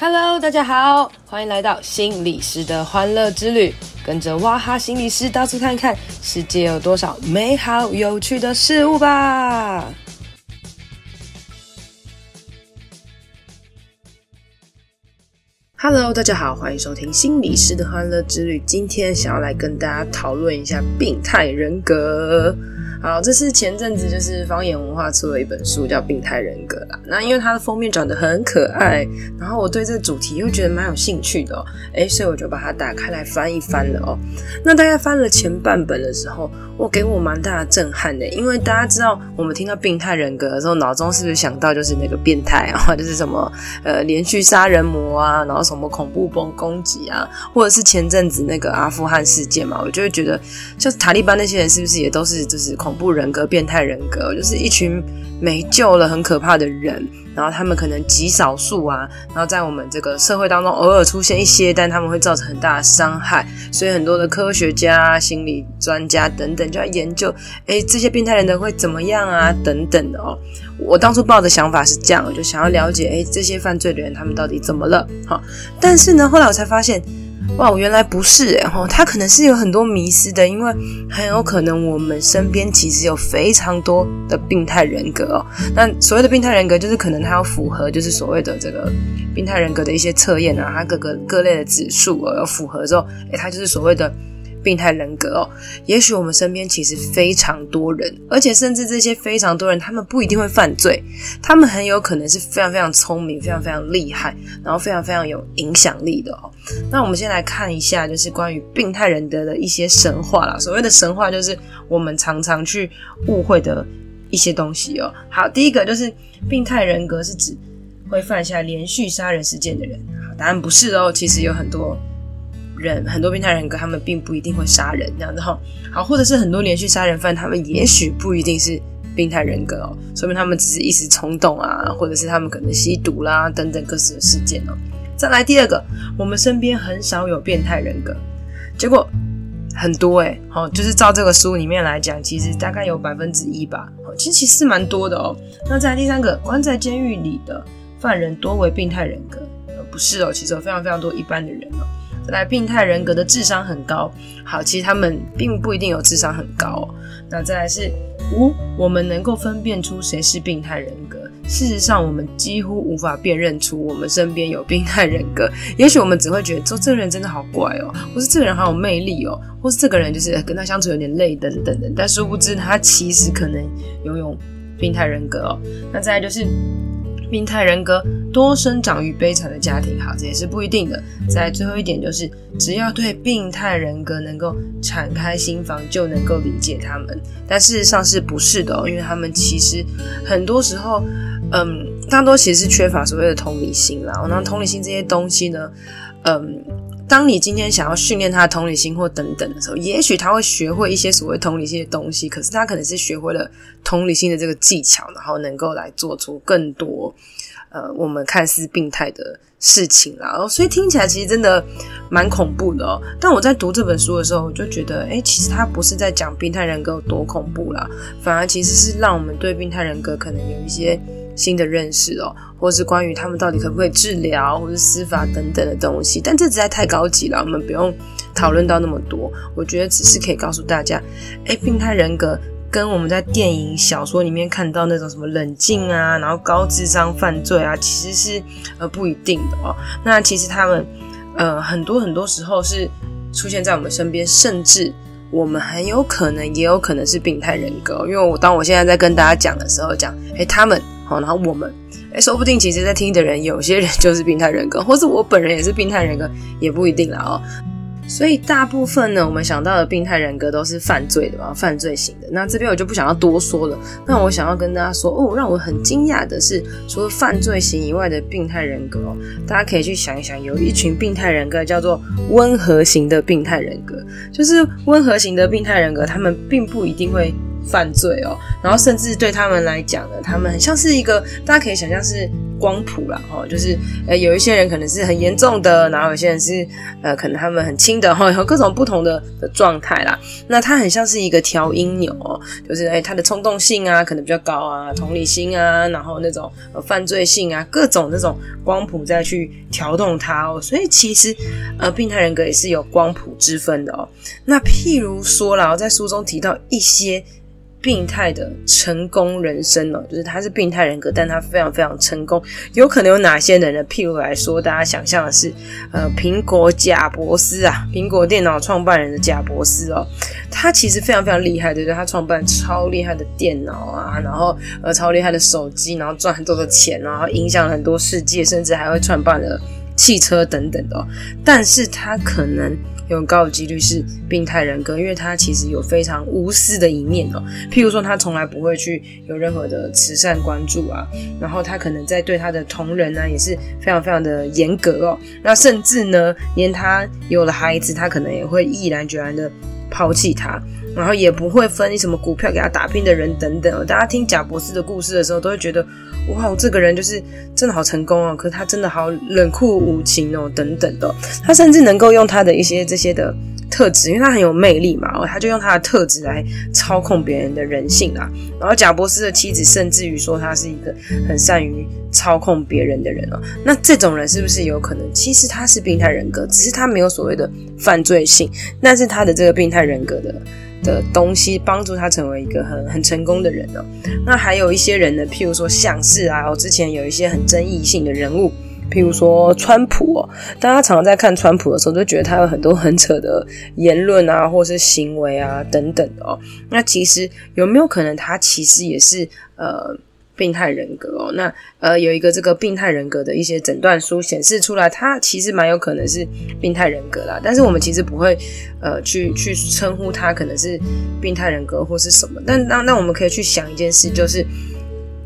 Hello，大家好，欢迎来到心理师的欢乐之旅，跟着哇哈心理师到处看看，世界有多少美好有趣的事物吧。Hello，大家好，欢迎收听心理师的欢乐之旅。今天想要来跟大家讨论一下病态人格。好，这是前阵子就是方言文化出了一本书，叫《病态人格》啦。那因为它的封面长得很可爱，然后我对这个主题又觉得蛮有兴趣的哦，诶，所以我就把它打开来翻一翻了哦。那大概翻了前半本的时候，我给我蛮大的震撼的，因为大家知道我们听到病态人格的时候，脑中是不是想到就是那个变态啊，就是什么呃连续杀人魔啊，然后什么恐怖崩攻击啊，或者是前阵子那个阿富汗事件嘛，我就会觉得像塔利班那些人是不是也都是就是。恐恐怖人格、变态人格，就是一群没救了、很可怕的人。然后他们可能极少数啊，然后在我们这个社会当中偶尔出现一些，但他们会造成很大的伤害。所以很多的科学家、心理专家等等就要研究，诶，这些变态人格会怎么样啊？等等的哦。我当初抱的想法是这样，我就想要了解，诶，这些犯罪的人他们到底怎么了？好，但是呢，后来我才发现。哇，原来不是诶吼，他可能是有很多迷失的，因为很有可能我们身边其实有非常多的病态人格哦。那所谓的病态人格，就是可能他要符合，就是所谓的这个病态人格的一些测验啊，他各个各类的指数哦，要符合之后，诶，他就是所谓的。病态人格哦，也许我们身边其实非常多人，而且甚至这些非常多人，他们不一定会犯罪，他们很有可能是非常非常聪明、非常非常厉害，然后非常非常有影响力的哦。那我们先来看一下，就是关于病态人格的一些神话啦。所谓的神话，就是我们常常去误会的一些东西哦。好，第一个就是病态人格是指会犯下连续杀人事件的人。答案不是哦，其实有很多。人很多病态人格，他们并不一定会杀人，这样子哈。好，或者是很多连续杀人犯，他们也许不一定是病态人格哦，说明他们只是一时冲动啊，或者是他们可能吸毒啦等等各式的事件哦。再来第二个，我们身边很少有变态人格，结果很多诶，好，就是照这个书里面来讲，其实大概有百分之一吧。其实其实蛮多的哦。那再第三个，关在监狱里的犯人多为病态人格，不是哦，其实有非常非常多一般的人哦。来，病态人格的智商很高。好，其实他们并不一定有智商很高。那再来是五，我们能够分辨出谁是病态人格。事实上，我们几乎无法辨认出我们身边有病态人格。也许我们只会觉得，说这个人真的好怪哦，或是这个人好有魅力哦，或是这个人就是跟他相处有点累等等等。但殊不知，他其实可能拥有病态人格哦。那再来就是。病态人格多生长于悲惨的家庭，好，这也是不一定的。在最后一点就是，只要对病态人格能够敞开心房，就能够理解他们。但事实上是不是的哦？因为他们其实很多时候，嗯，大多其实是缺乏所谓的同理心啦。那同理心这些东西呢，嗯。当你今天想要训练他的同理心或等等的时候，也许他会学会一些所谓同理心的东西，可是他可能是学会了同理心的这个技巧，然后能够来做出更多呃我们看似病态的事情啦。然后所以听起来其实真的蛮恐怖的哦。但我在读这本书的时候，我就觉得，诶，其实他不是在讲病态人格有多恐怖啦，反而其实是让我们对病态人格可能有一些。新的认识哦，或是关于他们到底可不可以治疗，或是司法等等的东西，但这实在太高级了，我们不用讨论到那么多。我觉得只是可以告诉大家，诶，病态人格跟我们在电影、小说里面看到那种什么冷静啊，然后高智商犯罪啊，其实是呃不一定的哦。那其实他们呃很多很多时候是出现在我们身边，甚至我们很有可能也有可能是病态人格，因为我当我现在在跟大家讲的时候讲，诶，他们。好，然后我们，哎，说不定其实在听的人，有些人就是病态人格，或是我本人也是病态人格，也不一定啦哦。所以大部分呢，我们想到的病态人格都是犯罪的嘛，犯罪型的。那这边我就不想要多说了。那我想要跟大家说，哦，让我很惊讶的是，除了犯罪型以外的病态人格哦，大家可以去想一想，有一群病态人格叫做温和型的病态人格，就是温和型的病态人格，他们并不一定会。犯罪哦，然后甚至对他们来讲呢，他们很像是一个，大家可以想象是光谱啦，哈，就是呃有一些人可能是很严重的，然后有些人是呃可能他们很轻的，哈，有各种不同的的状态啦。那它很像是一个调音钮哦，就是哎它的冲动性啊可能比较高啊，同理心啊，然后那种呃犯罪性啊，各种那种光谱再去调动它哦。所以其实呃病态人格也是有光谱之分的哦。那譬如说啦，我在书中提到一些。病态的成功人生哦，就是他是病态人格，但他非常非常成功。有可能有哪些人呢？譬如来说，大家想象的是，呃，苹果贾博斯啊，苹果电脑创办人的贾博斯哦，他其实非常非常厉害，对不对？他创办超厉害的电脑啊，然后呃，超厉害的手机，然后赚很多的钱，然后影响很多世界，甚至还会创办了汽车等等的。但是他可能。有高的几率是病态人格，因为他其实有非常无私的一面哦。譬如说，他从来不会去有任何的慈善关注啊，然后他可能在对他的同仁呢、啊、也是非常非常的严格哦。那甚至呢，连他有了孩子，他可能也会毅然决然的抛弃他，然后也不会分什么股票给他打拼的人等等。大家听贾博士的故事的时候，都会觉得。哇，这个人就是真的好成功哦，可是他真的好冷酷无情哦，等等的。他甚至能够用他的一些这些的特质，因为他很有魅力嘛，他就用他的特质来操控别人的人性啊。然后贾伯斯的妻子甚至于说他是一个很善于操控别人的人哦。那这种人是不是有可能？其实他是病态人格，只是他没有所谓的犯罪性，但是他的这个病态人格的。的东西帮助他成为一个很很成功的人哦。那还有一些人呢，譬如说像是啊，我之前有一些很争议性的人物，譬如说川普哦，大家常常在看川普的时候，都觉得他有很多很扯的言论啊，或是行为啊等等的哦。那其实有没有可能他其实也是呃？病态人格哦，那呃有一个这个病态人格的一些诊断书显示出来，他其实蛮有可能是病态人格啦。但是我们其实不会呃去去称呼他可能是病态人格或是什么。但那那我们可以去想一件事，就是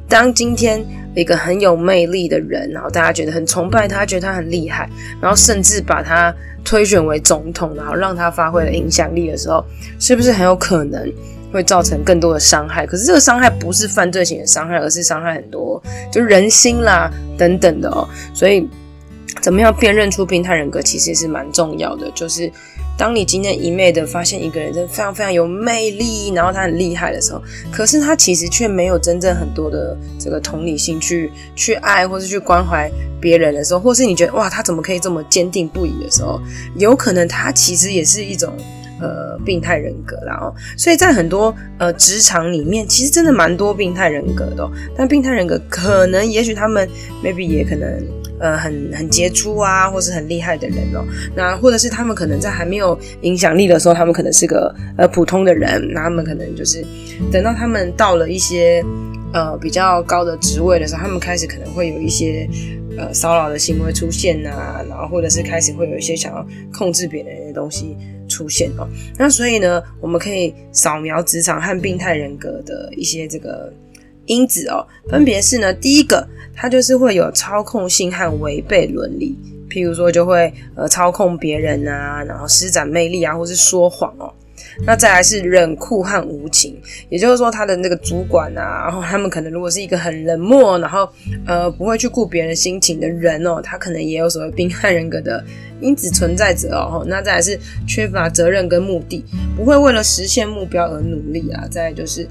当今天一个很有魅力的人，然后大家觉得很崇拜他，觉得他很厉害，然后甚至把他推选为总统，然后让他发挥了影响力的时候，是不是很有可能？会造成更多的伤害，可是这个伤害不是犯罪型的伤害，而是伤害很多，就人心啦等等的哦。所以，怎么样辨认出病态人格，其实是蛮重要的。就是当你今天一昧的发现一个人真的非常非常有魅力，然后他很厉害的时候，可是他其实却没有真正很多的这个同理心去去爱或是去关怀别人的时候，或是你觉得哇，他怎么可以这么坚定不移的时候，有可能他其实也是一种。呃，病态人格啦哦，所以在很多呃职场里面，其实真的蛮多病态人格的。但病态人格可能，也许他们 maybe 也可能呃很很杰出啊，或是很厉害的人哦。那或者是他们可能在还没有影响力的时候，他们可能是个呃普通的人。那他们可能就是等到他们到了一些呃比较高的职位的时候，他们开始可能会有一些呃骚扰的行为出现啊，然后或者是开始会有一些想要控制别人的东西。出现哦，那所以呢，我们可以扫描职场和病态人格的一些这个因子哦，分别是呢，第一个，它就是会有操控性和违背伦理，譬如说就会呃操控别人啊，然后施展魅力啊，或是说谎哦。那再来是冷酷和无情，也就是说他的那个主管啊，然后他们可能如果是一个很冷漠，然后呃不会去顾别人心情的人哦，他可能也有所谓病态人格的。因子存在着哦，那再来是缺乏责任跟目的，不会为了实现目标而努力啊。再来就是，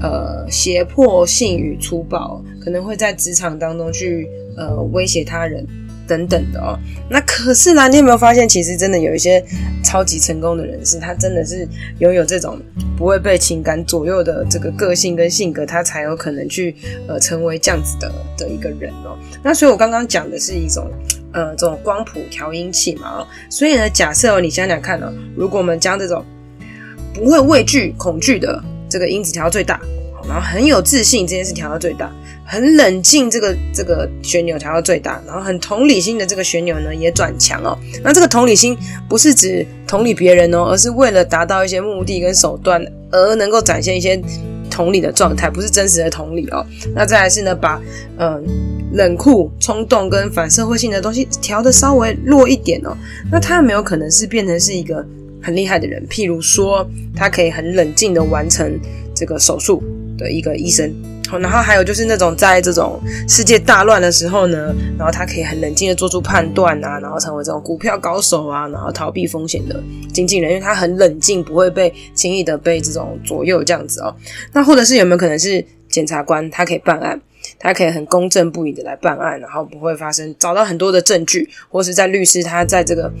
呃，胁迫性与粗暴，可能会在职场当中去呃威胁他人。等等的哦，那可是呢，你有没有发现，其实真的有一些超级成功的人士，他真的是拥有这种不会被情感左右的这个个性跟性格，他才有可能去呃成为这样子的的一个人哦。那所以我刚刚讲的是一种呃这种光谱调音器嘛哦，所以呢，假设哦，你想想看哦，如果我们将这种不会畏惧恐惧的这个因子调到最大，然后很有自信这件事调到最大。很冷静，这个这个旋钮调到最大，然后很同理心的这个旋钮呢也转强哦。那这个同理心不是指同理别人哦，而是为了达到一些目的跟手段而能够展现一些同理的状态，不是真实的同理哦。那再来是呢，把嗯、冷酷、冲动跟反社会性的东西调得稍微弱一点哦。那他有没有可能是变成是一个很厉害的人？譬如说，他可以很冷静的完成这个手术。的一个医生。然后还有就是那种在这种世界大乱的时候呢，然后他可以很冷静的做出判断啊，然后成为这种股票高手啊，然后逃避风险的经纪人，因为他很冷静，不会被轻易的被这种左右这样子哦。那或者是有没有可能是检察官，他可以办案，他可以很公正不阿的来办案，然后不会发生找到很多的证据，或是在律师他在这个。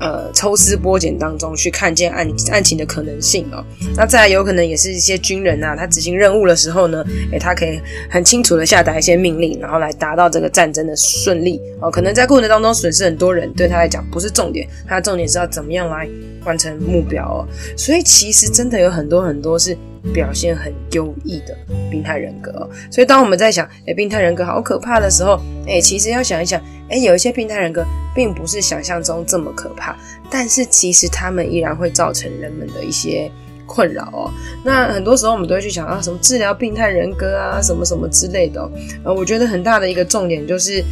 呃，抽丝剥茧当中去看见案案情的可能性哦。那再来有可能也是一些军人啊，他执行任务的时候呢，诶，他可以很清楚的下达一些命令，然后来达到这个战争的顺利哦。可能在过程当中损失很多人，对他来讲不是重点，他的重点是要怎么样来完成目标哦。所以其实真的有很多很多是表现很优异的病态人格。所以当我们在想，诶，病态人格好可怕的时候，诶，其实要想一想。诶，有一些病态人格并不是想象中这么可怕，但是其实他们依然会造成人们的一些困扰哦。那很多时候我们都会去想啊，什么治疗病态人格啊，什么什么之类的哦。呃，我觉得很大的一个重点就是，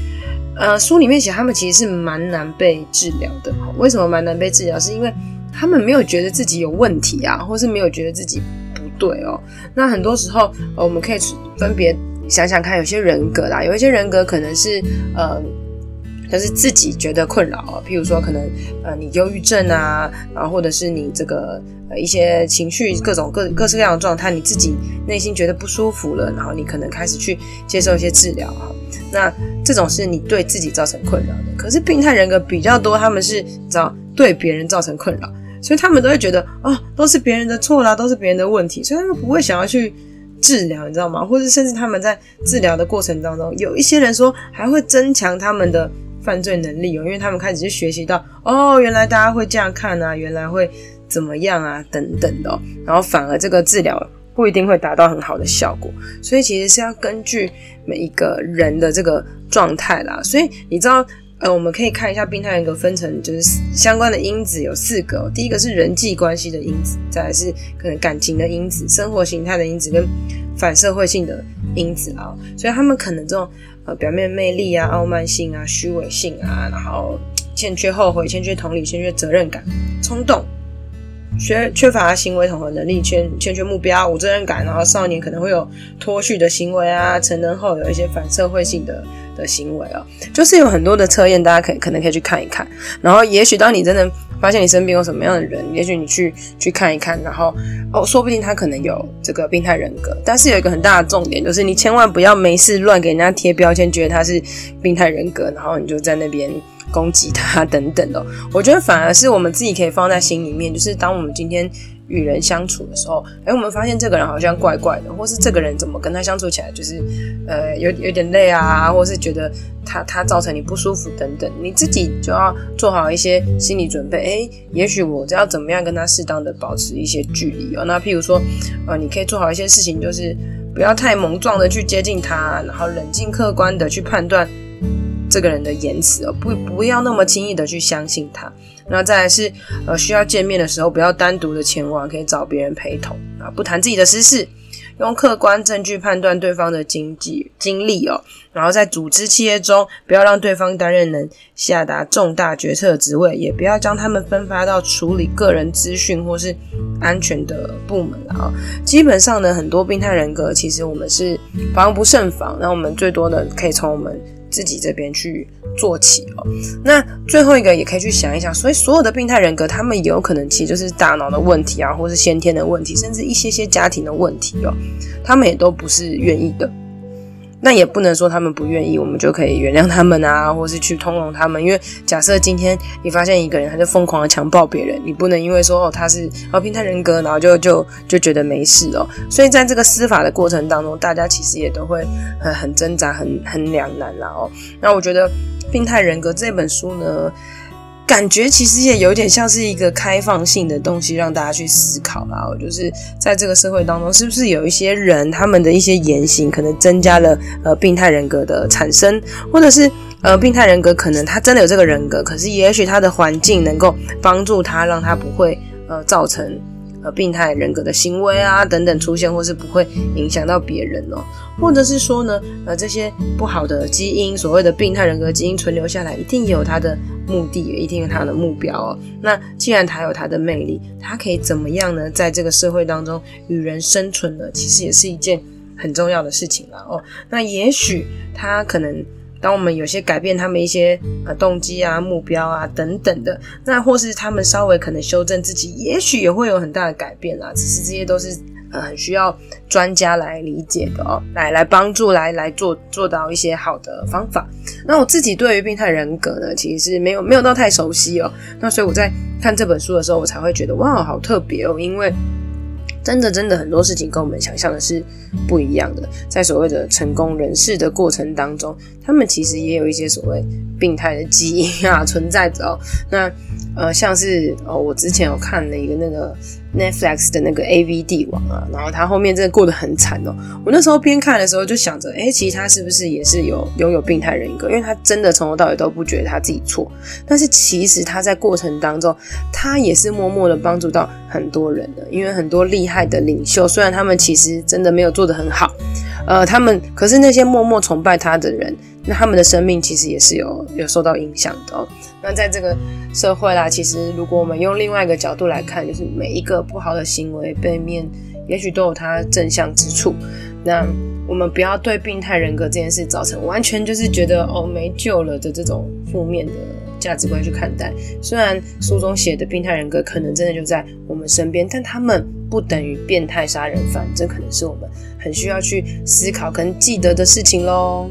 呃，书里面写他们其实是蛮难被治疗的。为什么蛮难被治疗？是因为他们没有觉得自己有问题啊，或是没有觉得自己对哦。那很多时候，呃，我们可以分别想想看，有些人格啦，有一些人格可能是呃。就是自己觉得困扰啊，譬如说可能呃你忧郁症啊，然后或者是你这个呃一些情绪各种各各式各样的状态，你自己内心觉得不舒服了，然后你可能开始去接受一些治疗哈。那这种是你对自己造成困扰的。可是病态人格比较多，他们是找对别人造成困扰，所以他们都会觉得哦都是别人的错啦，都是别人的问题，所以他们不会想要去治疗，你知道吗？或者甚至他们在治疗的过程当中，有一些人说还会增强他们的。犯罪能力哦，因为他们开始去学习到哦，原来大家会这样看啊，原来会怎么样啊，等等的哦，然后反而这个治疗不一定会达到很好的效果，所以其实是要根据每一个人的这个状态啦。所以你知道，呃，我们可以看一下病态人格分成就是相关的因子有四个，第一个是人际关系的因子，再来是可能感情的因子、生活形态的因子跟反社会性的因子啊，所以他们可能这种。呃，表面魅力啊，傲慢性啊，虚伪性啊，然后欠缺后悔，欠缺同理，欠缺责任感，冲动，缺缺乏行为统合能力，欠欠缺目标，无责任感，然后少年可能会有脱序的行为啊，成人后有一些反社会性的的行为啊，就是有很多的测验，大家可可能可以去看一看，然后也许当你真的。发现你身边有什么样的人，也许你去去看一看，然后哦，说不定他可能有这个病态人格。但是有一个很大的重点，就是你千万不要没事乱给人家贴标签，觉得他是病态人格，然后你就在那边攻击他等等的。我觉得反而是我们自己可以放在心里面，就是当我们今天。与人相处的时候，哎，我们发现这个人好像怪怪的，或是这个人怎么跟他相处起来就是，呃，有有点累啊，或是觉得他他造成你不舒服等等，你自己就要做好一些心理准备。哎，也许我要怎么样跟他适当的保持一些距离哦。那譬如说，呃，你可以做好一些事情，就是不要太莽撞的去接近他，然后冷静客观的去判断这个人的言辞哦，不不要那么轻易的去相信他。那再来是，呃，需要见面的时候，不要单独的前往，可以找别人陪同啊，不谈自己的私事，用客观证据判断对方的经济经历哦。然后在组织企业中，不要让对方担任能下达重大决策的职位，也不要将他们分发到处理个人资讯或是安全的部门啊。基本上呢，很多病态人格其实我们是防不胜防，那我们最多的可以从我们自己这边去。做起哦，那最后一个也可以去想一想，所以所有的病态人格，他们有可能其实就是大脑的问题啊，或是先天的问题，甚至一些些家庭的问题哦，他们也都不是愿意的。那也不能说他们不愿意，我们就可以原谅他们啊，或是去通融他们。因为假设今天你发现一个人，他就疯狂的强暴别人，你不能因为说哦他是哦病态人格，然后就就就觉得没事哦。所以在这个司法的过程当中，大家其实也都会很很挣扎，很很两难啦哦。那我觉得。《病态人格》这本书呢，感觉其实也有点像是一个开放性的东西，让大家去思考啦。就是在这个社会当中，是不是有一些人，他们的一些言行可能增加了呃病态人格的产生，或者是呃病态人格可能他真的有这个人格，可是也许他的环境能够帮助他，让他不会呃造成。病态人格的行为啊，等等出现，或是不会影响到别人哦，或者是说呢，呃，这些不好的基因，所谓的病态人格基因存留下来，一定有它的目的，也一定有它的目标哦。那既然它有它的魅力，它可以怎么样呢？在这个社会当中与人生存呢？其实也是一件很重要的事情了哦。那也许他可能。当我们有些改变他们一些呃动机啊、目标啊等等的，那或是他们稍微可能修正自己，也许也会有很大的改变啦。只是这些都是呃很需要专家来理解的哦，来来帮助来来做做到一些好的方法。那我自己对于病态人格呢，其实是没有没有到太熟悉哦。那所以我在看这本书的时候，我才会觉得哇，好特别哦，因为。真的，真的很多事情跟我们想象的是不一样的。在所谓的成功人士的过程当中，他们其实也有一些所谓病态的基因啊存在着哦。那呃，像是哦，我之前有看了一个那个 Netflix 的那个 AV 帝王啊，然后他后面真的过得很惨哦。我那时候边看的时候就想着，诶，其实他是不是也是有拥有病态人格？因为他真的从头到尾都不觉得他自己错，但是其实他在过程当中，他也是默默的帮助到很多人的。因为很多厉害的领袖，虽然他们其实真的没有做得很好，呃，他们可是那些默默崇拜他的人。那他们的生命其实也是有有受到影响的哦。那在这个社会啦，其实如果我们用另外一个角度来看，就是每一个不好的行为背面，也许都有它正向之处。那我们不要对病态人格这件事造成完全就是觉得哦没救了的这种负面的价值观去看待。虽然书中写的病态人格可能真的就在我们身边，但他们不等于变态杀人犯，这可能是我们很需要去思考跟记得的事情喽。